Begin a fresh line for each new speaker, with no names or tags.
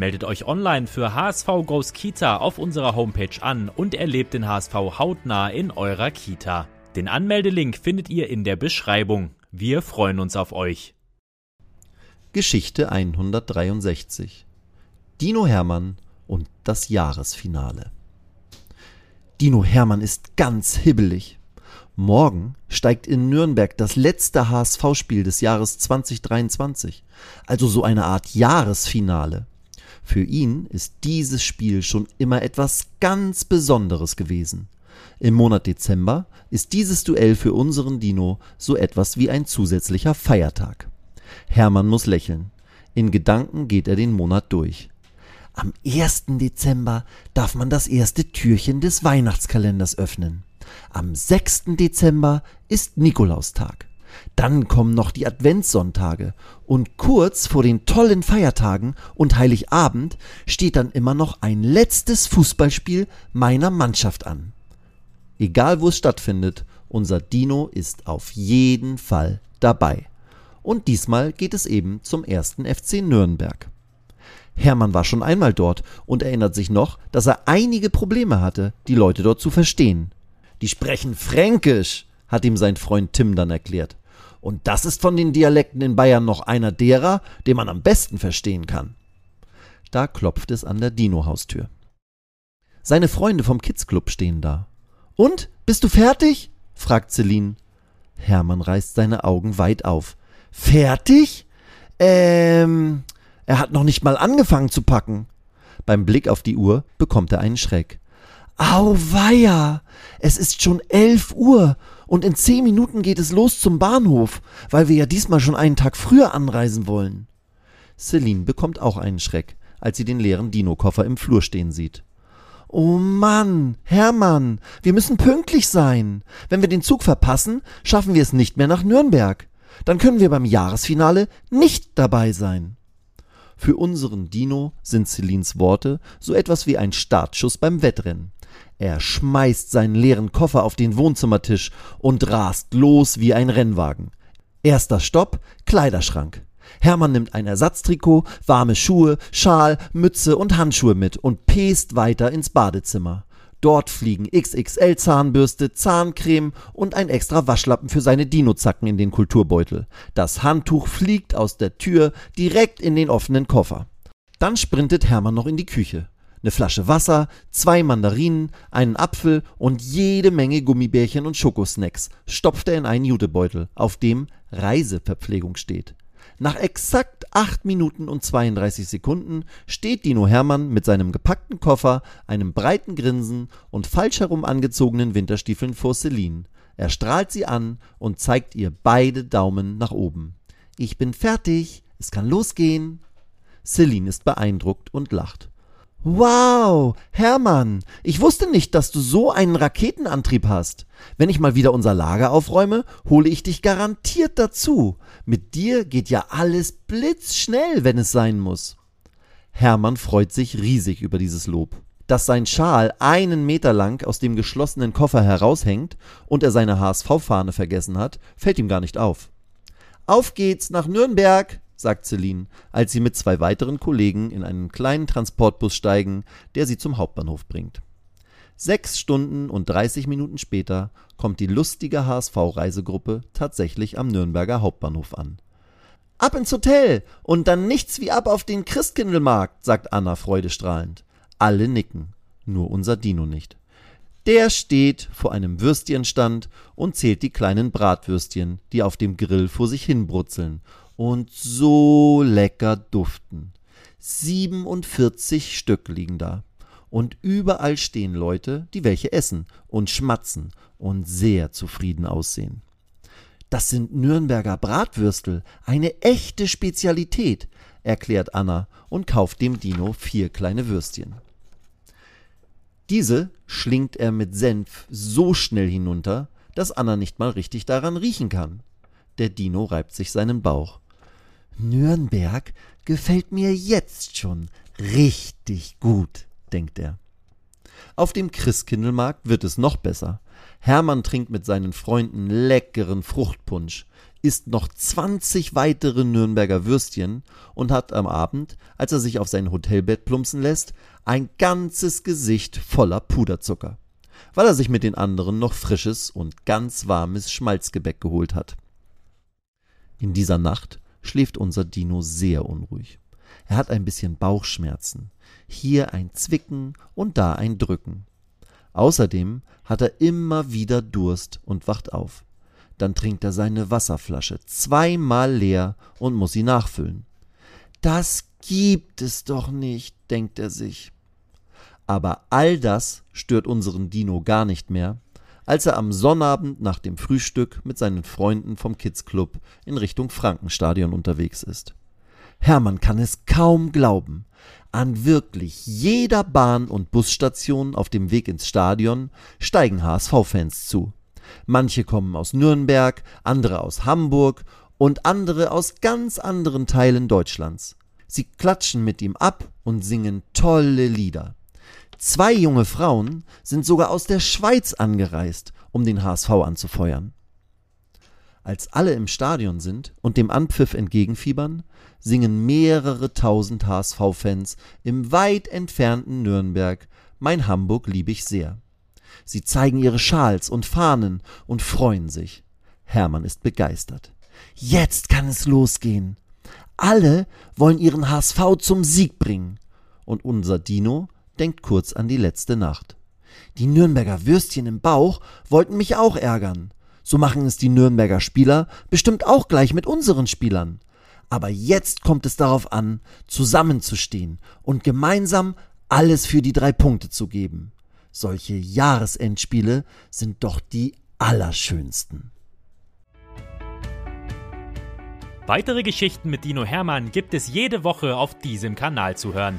Meldet euch online für HSV Goes Kita auf unserer Homepage an und erlebt den HSV hautnah in eurer Kita. Den Anmeldelink findet ihr in der Beschreibung. Wir freuen uns auf euch.
Geschichte 163 Dino Hermann und das Jahresfinale. Dino Hermann ist ganz hibbelig. Morgen steigt in Nürnberg das letzte HSV-Spiel des Jahres 2023, also so eine Art Jahresfinale. Für ihn ist dieses Spiel schon immer etwas ganz Besonderes gewesen. Im Monat Dezember ist dieses Duell für unseren Dino so etwas wie ein zusätzlicher Feiertag. Hermann muss lächeln. In Gedanken geht er den Monat durch. Am 1. Dezember darf man das erste Türchen des Weihnachtskalenders öffnen. Am 6. Dezember ist Nikolaustag. Dann kommen noch die Adventssonntage und kurz vor den tollen Feiertagen und Heiligabend steht dann immer noch ein letztes Fußballspiel meiner Mannschaft an. Egal wo es stattfindet, unser Dino ist auf jeden Fall dabei. Und diesmal geht es eben zum ersten FC Nürnberg. Hermann war schon einmal dort und erinnert sich noch, dass er einige Probleme hatte, die Leute dort zu verstehen. Die sprechen Fränkisch, hat ihm sein Freund Tim dann erklärt. Und das ist von den Dialekten in Bayern noch einer derer, den man am besten verstehen kann. Da klopft es an der Dino-Haustür. Seine Freunde vom Kids Club stehen da. Und, bist du fertig? fragt Celine. Hermann reißt seine Augen weit auf. Fertig? Ähm, er hat noch nicht mal angefangen zu packen. Beim Blick auf die Uhr bekommt er einen Schreck. Auweia! Es ist schon elf Uhr und in zehn Minuten geht es los zum Bahnhof, weil wir ja diesmal schon einen Tag früher anreisen wollen. Celine bekommt auch einen Schreck, als sie den leeren Dino-Koffer im Flur stehen sieht. Oh Mann, Hermann, wir müssen pünktlich sein. Wenn wir den Zug verpassen, schaffen wir es nicht mehr nach Nürnberg. Dann können wir beim Jahresfinale nicht dabei sein. Für unseren Dino sind Celines Worte so etwas wie ein Startschuss beim Wettrennen. Er schmeißt seinen leeren Koffer auf den Wohnzimmertisch und rast los wie ein Rennwagen. Erster Stopp, Kleiderschrank. Hermann nimmt ein Ersatztrikot, warme Schuhe, Schal, Mütze und Handschuhe mit und pest weiter ins Badezimmer. Dort fliegen XXL Zahnbürste, Zahncreme und ein extra Waschlappen für seine Dinozacken in den Kulturbeutel. Das Handtuch fliegt aus der Tür direkt in den offenen Koffer. Dann sprintet Hermann noch in die Küche. Eine Flasche Wasser, zwei Mandarinen, einen Apfel und jede Menge Gummibärchen und Schokosnacks stopft er in einen Jutebeutel, auf dem Reiseverpflegung steht. Nach exakt 8 Minuten und 32 Sekunden steht Dino Hermann mit seinem gepackten Koffer, einem breiten Grinsen und falsch herum angezogenen Winterstiefeln vor Celine. Er strahlt sie an und zeigt ihr beide Daumen nach oben. Ich bin fertig, es kann losgehen. Celine ist beeindruckt und lacht. Wow, Hermann, ich wusste nicht, dass du so einen Raketenantrieb hast. Wenn ich mal wieder unser Lager aufräume, hole ich dich garantiert dazu. Mit dir geht ja alles blitzschnell, wenn es sein muss. Hermann freut sich riesig über dieses Lob. Dass sein Schal einen Meter lang aus dem geschlossenen Koffer heraushängt und er seine HSV-Fahne vergessen hat, fällt ihm gar nicht auf. Auf geht's nach Nürnberg, sagt Celine, als sie mit zwei weiteren Kollegen in einen kleinen Transportbus steigen, der sie zum Hauptbahnhof bringt. Sechs Stunden und 30 Minuten später kommt die lustige HSV-Reisegruppe tatsächlich am Nürnberger Hauptbahnhof an. Ab ins Hotel und dann nichts wie ab auf den Christkindlmarkt, sagt Anna freudestrahlend. Alle nicken, nur unser Dino nicht. Der steht vor einem Würstchenstand und zählt die kleinen Bratwürstchen, die auf dem Grill vor sich hin brutzeln und so lecker duften. 47 Stück liegen da. Und überall stehen Leute, die welche essen und schmatzen und sehr zufrieden aussehen. Das sind Nürnberger Bratwürstel, eine echte Spezialität, erklärt Anna und kauft dem Dino vier kleine Würstchen. Diese schlingt er mit Senf so schnell hinunter, dass Anna nicht mal richtig daran riechen kann. Der Dino reibt sich seinen Bauch. Nürnberg gefällt mir jetzt schon richtig gut, denkt er. Auf dem Christkindlmarkt wird es noch besser. Hermann trinkt mit seinen Freunden leckeren Fruchtpunsch, isst noch 20 weitere Nürnberger Würstchen und hat am Abend, als er sich auf sein Hotelbett plumpsen lässt, ein ganzes Gesicht voller Puderzucker, weil er sich mit den anderen noch frisches und ganz warmes Schmalzgebäck geholt hat. In dieser Nacht schläft unser Dino sehr unruhig. Er hat ein bisschen Bauchschmerzen, hier ein Zwicken und da ein Drücken. Außerdem hat er immer wieder Durst und wacht auf. Dann trinkt er seine Wasserflasche zweimal leer und muss sie nachfüllen. Das gibt es doch nicht, denkt er sich. Aber all das stört unseren Dino gar nicht mehr, als er am Sonnabend nach dem Frühstück mit seinen Freunden vom Kids Club in Richtung Frankenstadion unterwegs ist. Hermann kann es kaum glauben. An wirklich jeder Bahn- und Busstation auf dem Weg ins Stadion steigen HSV-Fans zu. Manche kommen aus Nürnberg, andere aus Hamburg und andere aus ganz anderen Teilen Deutschlands. Sie klatschen mit ihm ab und singen tolle Lieder. Zwei junge Frauen sind sogar aus der Schweiz angereist, um den HSV anzufeuern. Als alle im Stadion sind und dem Anpfiff entgegenfiebern, singen mehrere tausend HSV-Fans im weit entfernten Nürnberg Mein Hamburg lieb ich sehr. Sie zeigen ihre Schals und Fahnen und freuen sich. Hermann ist begeistert. Jetzt kann es losgehen. Alle wollen ihren HSV zum Sieg bringen. Und unser Dino denkt kurz an die letzte Nacht. Die Nürnberger Würstchen im Bauch wollten mich auch ärgern. So machen es die Nürnberger Spieler bestimmt auch gleich mit unseren Spielern. Aber jetzt kommt es darauf an, zusammenzustehen und gemeinsam alles für die drei Punkte zu geben. Solche Jahresendspiele sind doch die allerschönsten.
Weitere Geschichten mit Dino Hermann gibt es jede Woche auf diesem Kanal zu hören.